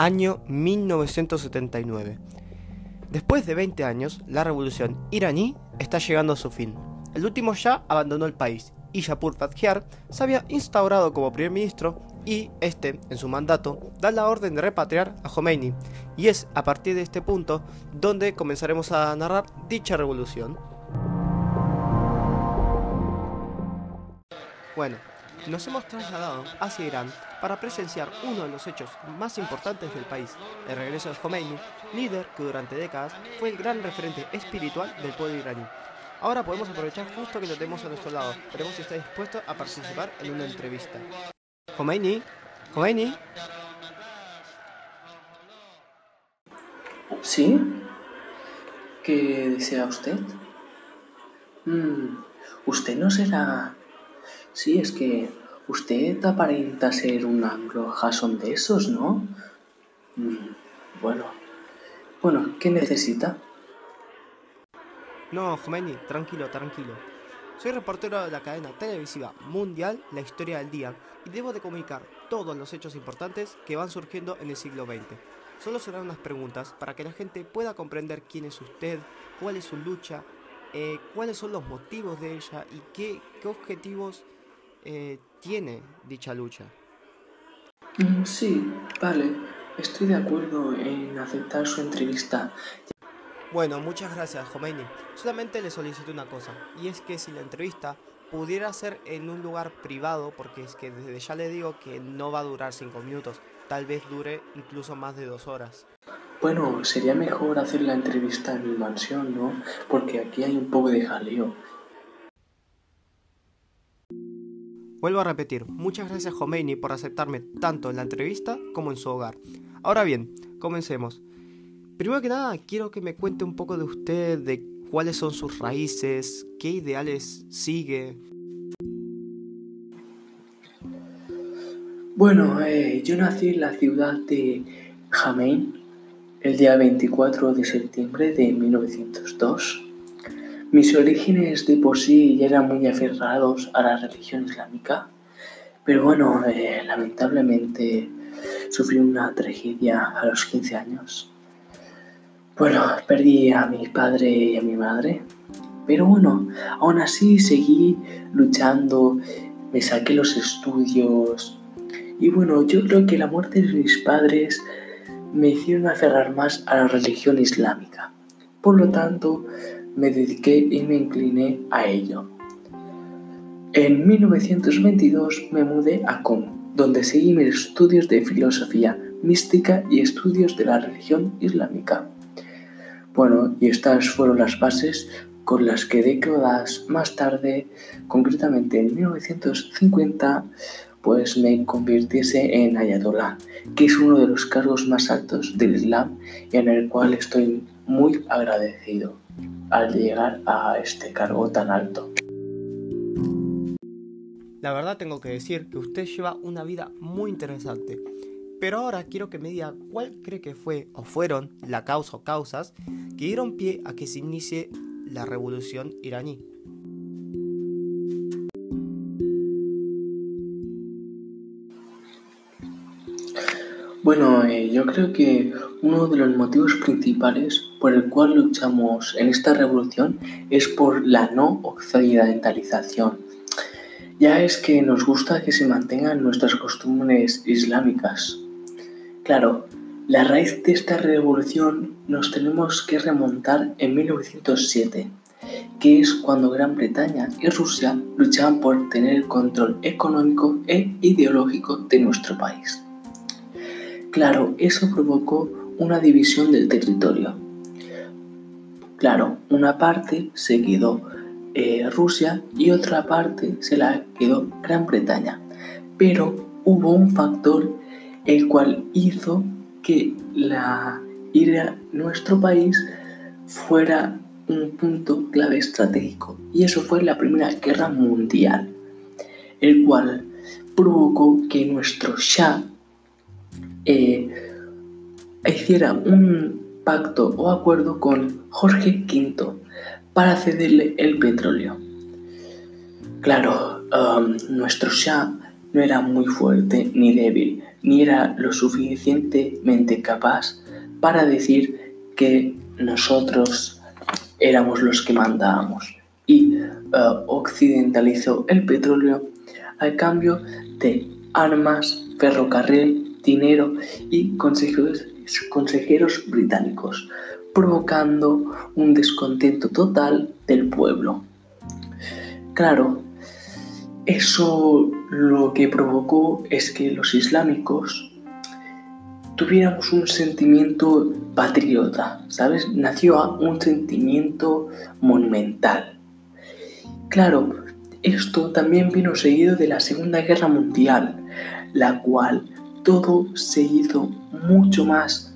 Año 1979. Después de 20 años, la revolución iraní está llegando a su fin. El último Shah abandonó el país y Shapur Padkhiar se había instaurado como primer ministro y este, en su mandato, da la orden de repatriar a Khomeini. Y es a partir de este punto donde comenzaremos a narrar dicha revolución. Bueno, nos hemos trasladado hacia Irán para presenciar uno de los hechos más importantes del país, el regreso de Khomeini, líder que durante décadas fue el gran referente espiritual del pueblo iraní. Ahora podemos aprovechar justo que lo tenemos a nuestro lado. Veremos si está dispuesto a participar en una entrevista. Khomeini, Khomeini. ¿Sí? ¿Qué desea usted? Mm, usted no será... Sí, es que usted aparenta ser un anglo-jason de esos, ¿no? Mm, bueno. Bueno, ¿qué necesita? No, Khomeini, tranquilo, tranquilo. Soy reportero de la cadena televisiva mundial La Historia del Día y debo de comunicar todos los hechos importantes que van surgiendo en el siglo XX. Solo serán unas preguntas para que la gente pueda comprender quién es usted, cuál es su lucha, eh, cuáles son los motivos de ella y qué, qué objetivos eh, tiene dicha lucha. Mm, sí, vale. Estoy de acuerdo en aceptar su entrevista. Bueno, muchas gracias, Khomeini. Solamente le solicito una cosa, y es que si la entrevista pudiera ser en un lugar privado, porque es que desde ya le digo que no va a durar cinco minutos, tal vez dure incluso más de dos horas. Bueno, sería mejor hacer la entrevista en mi mansión, ¿no? Porque aquí hay un poco de jaleo. Vuelvo a repetir, muchas gracias Khomeini por aceptarme tanto en la entrevista como en su hogar. Ahora bien, comencemos. Primero que nada, quiero que me cuente un poco de usted, de cuáles son sus raíces, qué ideales sigue. Bueno, eh, yo nací en la ciudad de Jamein el día 24 de septiembre de 1902. Mis orígenes de por sí ya eran muy aferrados a la religión islámica, pero bueno, eh, lamentablemente sufrí una tragedia a los 15 años. Bueno, perdí a mi padre y a mi madre, pero bueno, aún así seguí luchando, me saqué los estudios y bueno, yo creo que la muerte de mis padres me hicieron aferrar más a la religión islámica. Por lo tanto, me dediqué y me incliné a ello. En 1922 me mudé a Com, donde seguí mis estudios de filosofía mística y estudios de la religión islámica. Bueno, y estas fueron las bases con las que décadas más tarde, concretamente en 1950, pues me convirtiese en ayatollah, que es uno de los cargos más altos del Islam y en el cual estoy muy agradecido al llegar a este cargo tan alto. La verdad tengo que decir que usted lleva una vida muy interesante. Pero ahora quiero que me diga cuál cree que fue o fueron la causa o causas que dieron pie a que se inicie la revolución iraní. Bueno, eh, yo creo que uno de los motivos principales por el cual luchamos en esta revolución es por la no occidentalización. Ya es que nos gusta que se mantengan nuestras costumbres islámicas. Claro, la raíz de esta revolución nos tenemos que remontar en 1907, que es cuando Gran Bretaña y Rusia luchaban por tener el control económico e ideológico de nuestro país. Claro, eso provocó una división del territorio. Claro, una parte se quedó eh, Rusia y otra parte se la quedó Gran Bretaña. Pero hubo un factor el cual hizo que la ir nuestro país fuera un punto clave estratégico. Y eso fue la Primera Guerra Mundial, el cual provocó que nuestro Shah eh, hiciera un pacto o acuerdo con Jorge V para cederle el petróleo. Claro, um, nuestro Shah no era muy fuerte ni débil, ni era lo suficientemente capaz para decir que nosotros éramos los que mandábamos y eh, occidentalizó el petróleo al cambio de armas, ferrocarril, dinero y consejeros, consejeros británicos, provocando un descontento total del pueblo. Claro, eso lo que provocó es que los islámicos tuviéramos un sentimiento patriota, ¿sabes? Nació un sentimiento monumental. Claro, esto también vino seguido de la Segunda Guerra Mundial, la cual todo se hizo mucho más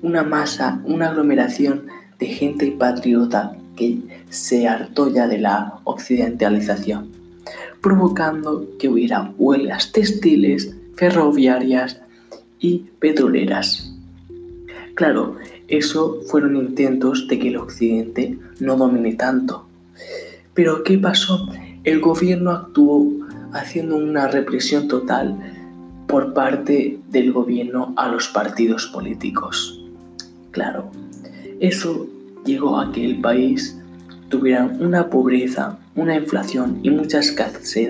una masa, una aglomeración de gente patriota que se hartó ya de la occidentalización provocando que hubiera huelgas textiles, ferroviarias y petroleras. Claro, eso fueron intentos de que el occidente no domine tanto. Pero ¿qué pasó? El gobierno actuó haciendo una represión total por parte del gobierno a los partidos políticos. Claro, eso llegó a que el país tuviera una pobreza una inflación y mucha escasez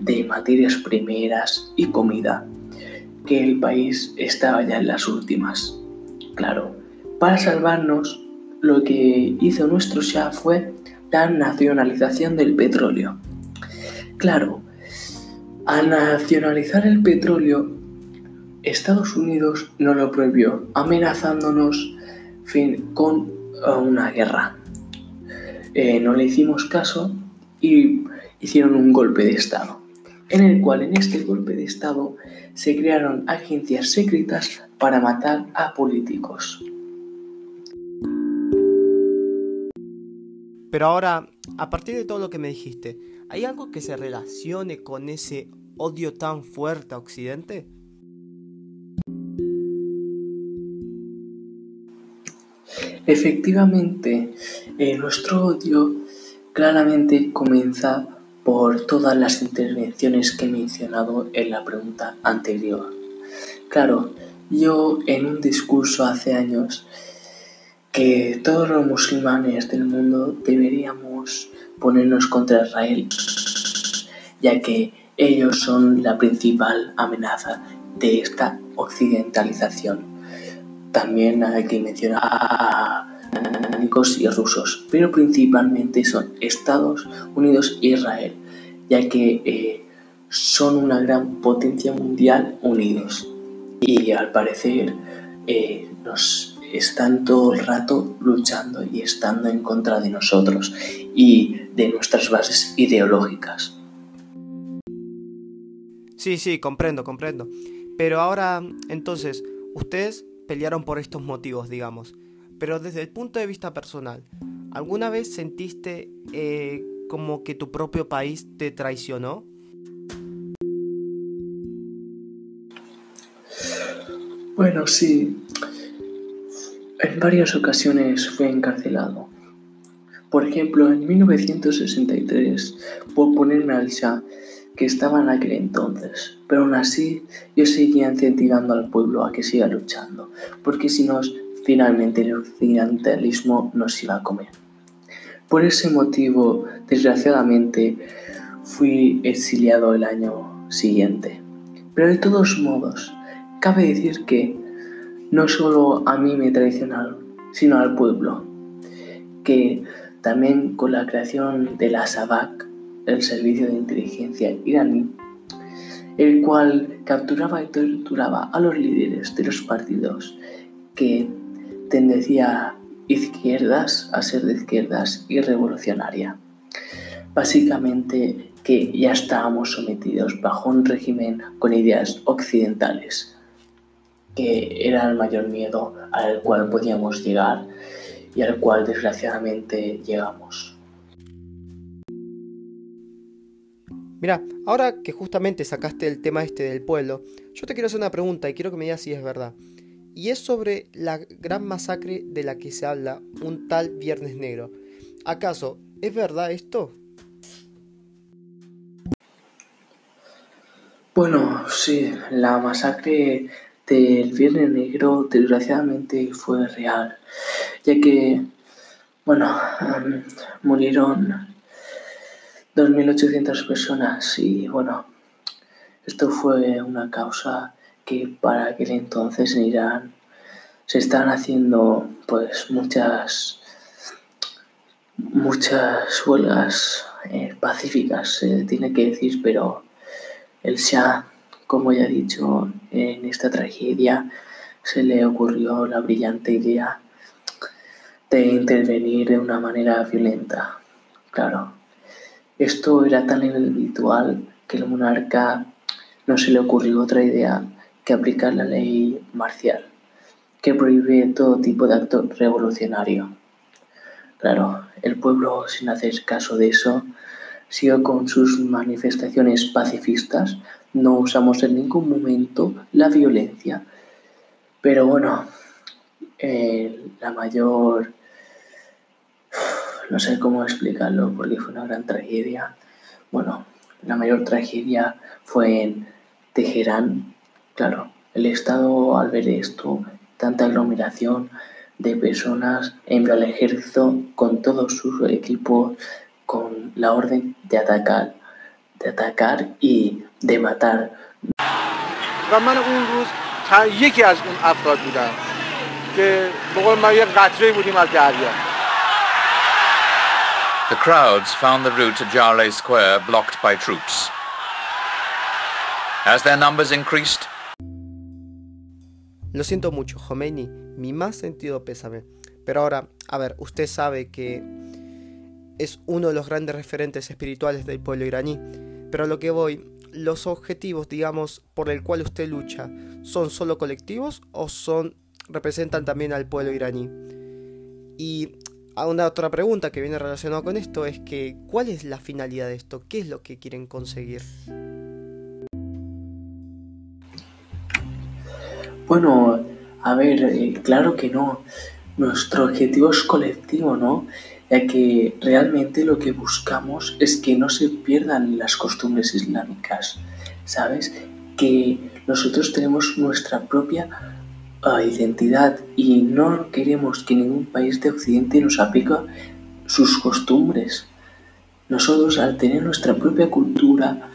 de materias primeras y comida, que el país estaba ya en las últimas. Claro, para salvarnos, lo que hizo nuestro Shah fue la nacionalización del petróleo. Claro, al nacionalizar el petróleo, Estados Unidos no lo prohibió, amenazándonos con una guerra. Eh, no le hicimos caso y hicieron un golpe de Estado, en el cual en este golpe de Estado se crearon agencias secretas para matar a políticos. Pero ahora, a partir de todo lo que me dijiste, ¿hay algo que se relacione con ese odio tan fuerte a Occidente? Efectivamente, eh, nuestro odio claramente comienza por todas las intervenciones que he mencionado en la pregunta anterior. Claro, yo en un discurso hace años que todos los musulmanes del mundo deberíamos ponernos contra Israel, ya que ellos son la principal amenaza de esta occidentalización. También hay que mencionar a y rusos, pero principalmente son Estados Unidos e Israel, ya que eh, son una gran potencia mundial unidos. Y al parecer eh, nos están todo el rato luchando y estando en contra de nosotros y de nuestras bases ideológicas. Sí, sí, comprendo, comprendo. Pero ahora, entonces, ustedes pelearon por estos motivos, digamos. Pero desde el punto de vista personal, ¿alguna vez sentiste eh, como que tu propio país te traicionó? Bueno, sí. En varias ocasiones fue encarcelado. Por ejemplo, en 1963, por ponerme al Shah, que estaba en aquel entonces. Pero aún así, yo seguía incentivando al pueblo a que siga luchando, porque si nos Finalmente el occidentalismo nos iba a comer. Por ese motivo, desgraciadamente, fui exiliado el año siguiente. Pero de todos modos, cabe decir que no solo a mí me traicionaron, sino al pueblo, que también con la creación de la SAVAK, el servicio de inteligencia iraní, el cual capturaba y torturaba a los líderes de los partidos que tendencia izquierdas a ser de izquierdas y revolucionaria. Básicamente que ya estábamos sometidos bajo un régimen con ideas occidentales, que era el mayor miedo al cual podíamos llegar y al cual desgraciadamente llegamos. Mira, ahora que justamente sacaste el tema este del pueblo, yo te quiero hacer una pregunta y quiero que me digas si es verdad y es sobre la gran masacre de la que se habla un tal Viernes Negro. ¿Acaso es verdad esto? Bueno, sí, la masacre del Viernes Negro desgraciadamente fue real, ya que, bueno, murieron 2.800 personas y, bueno, esto fue una causa que para aquel entonces en Irán se estaban haciendo pues muchas muchas huelgas eh, pacíficas, se tiene que decir, pero el Shah, como ya he dicho, en esta tragedia se le ocurrió la brillante idea de intervenir de una manera violenta. Claro, esto era tan inhabitual que el monarca no se le ocurrió otra idea que aplicar la ley marcial, que prohíbe todo tipo de acto revolucionario. Claro, el pueblo, sin hacer caso de eso, siguió con sus manifestaciones pacifistas. No usamos en ningún momento la violencia. Pero bueno, eh, la mayor... No sé cómo explicarlo porque fue una gran tragedia. Bueno, la mayor tragedia fue en Teherán. Claro, el Estado al ver esto, tanta aglomeración, de personas envió al ejército con todos sus equipos con la orden de atacar, de atacar y de matar. و من اون روز یکی از اون افراد بودم که بقول ما یک قطره بودیم از دریا The crowds found the route to Jarleh Square blocked by troops. As their numbers increased, Lo siento mucho, Khomeini, mi más sentido pésame. Pero ahora, a ver, usted sabe que es uno de los grandes referentes espirituales del pueblo iraní. Pero a lo que voy, los objetivos, digamos, por el cual usted lucha, ¿son solo colectivos o son representan también al pueblo iraní? Y una otra pregunta que viene relacionada con esto es que ¿cuál es la finalidad de esto? ¿Qué es lo que quieren conseguir? Bueno, a ver, eh, claro que no. Nuestro objetivo es colectivo, ¿no? Ya que realmente lo que buscamos es que no se pierdan las costumbres islámicas, ¿sabes? Que nosotros tenemos nuestra propia uh, identidad y no queremos que ningún país de Occidente nos aplique sus costumbres. Nosotros al tener nuestra propia cultura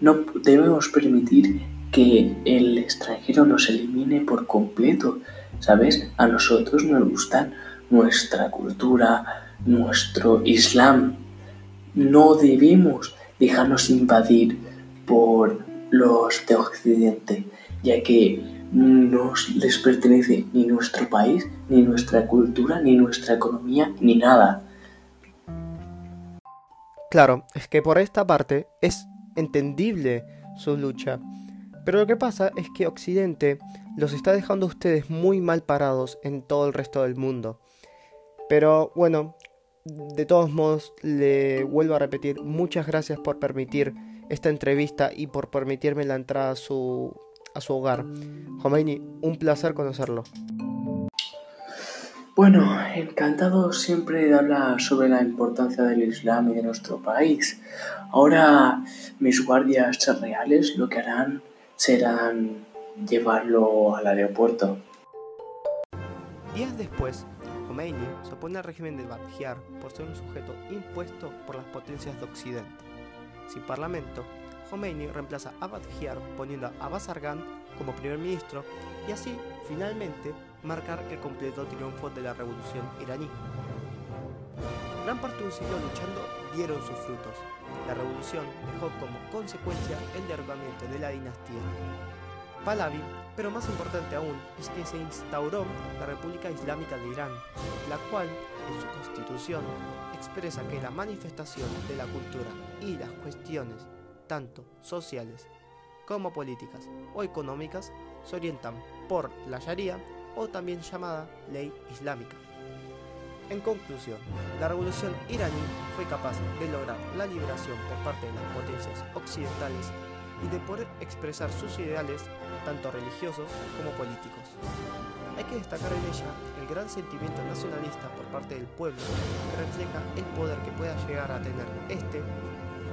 no debemos permitir que el extranjero nos elimine por completo, ¿sabes? A nosotros nos gusta nuestra cultura, nuestro Islam. No debemos dejarnos invadir por los de Occidente, ya que no les pertenece ni nuestro país, ni nuestra cultura, ni nuestra economía, ni nada. Claro, es que por esta parte es entendible su lucha. Pero lo que pasa es que Occidente los está dejando a ustedes muy mal parados en todo el resto del mundo. Pero bueno, de todos modos le vuelvo a repetir muchas gracias por permitir esta entrevista y por permitirme la entrada a su, a su hogar. Khomeini, un placer conocerlo. Bueno, encantado siempre de hablar sobre la importancia del Islam y de nuestro país. Ahora mis guardias reales lo que harán serán llevarlo al aeropuerto. Días después, Khomeini se opone al régimen de Badhiar por ser un sujeto impuesto por las potencias de Occidente. Sin parlamento, Khomeini reemplaza a Badhiar poniendo a Bazargan como primer ministro y así, finalmente, marcar el completo triunfo de la revolución iraní. Gran parte de un siglo luchando dieron sus frutos. La revolución dejó como consecuencia el derrocamiento de la dinastía Pahlavi, pero más importante aún es que se instauró la República Islámica de Irán, la cual, en su constitución, expresa que la manifestación de la cultura y las cuestiones, tanto sociales como políticas o económicas, se orientan por la Sharia o también llamada ley islámica. En conclusión, la revolución iraní fue capaz de lograr la liberación por parte de las potencias occidentales y de poder expresar sus ideales, tanto religiosos como políticos. Hay que destacar en ella el gran sentimiento nacionalista por parte del pueblo que refleja el poder que pueda llegar a tener este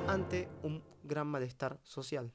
ante un gran malestar social.